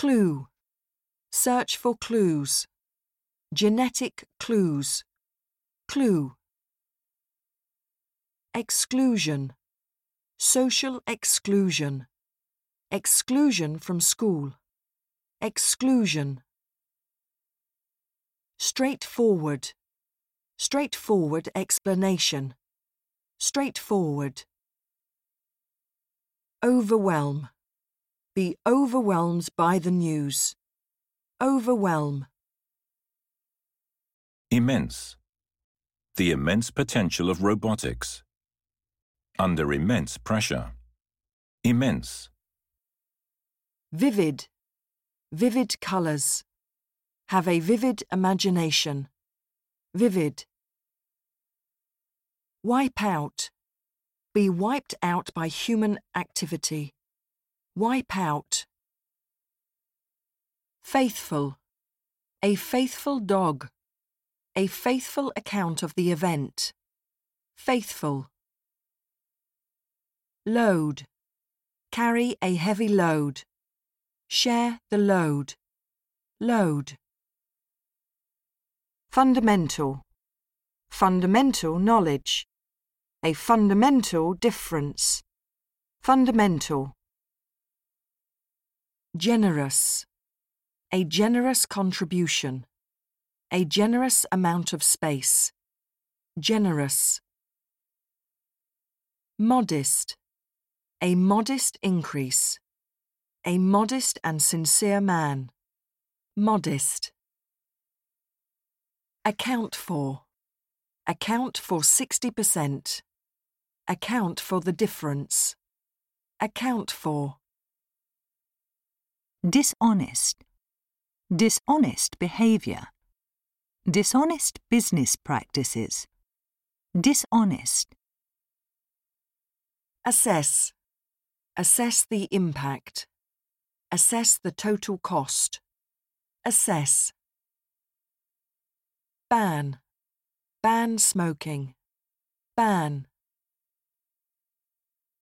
Clue. Search for clues. Genetic clues. Clue. Exclusion. Social exclusion. Exclusion from school. Exclusion. Straightforward. Straightforward explanation. Straightforward. Overwhelm. Be overwhelmed by the news. Overwhelm. Immense. The immense potential of robotics. Under immense pressure. Immense. Vivid. Vivid colours. Have a vivid imagination. Vivid. Wipe out. Be wiped out by human activity. Wipe out. Faithful. A faithful dog. A faithful account of the event. Faithful. Load. Carry a heavy load. Share the load. Load. Fundamental. Fundamental knowledge. A fundamental difference. Fundamental. Generous. A generous contribution. A generous amount of space. Generous. Modest. A modest increase. A modest and sincere man. Modest. Account for. Account for 60%. Account for the difference. Account for. Dishonest. Dishonest behavior. Dishonest business practices. Dishonest. Assess. Assess the impact. Assess the total cost. Assess. Ban. Ban smoking. Ban.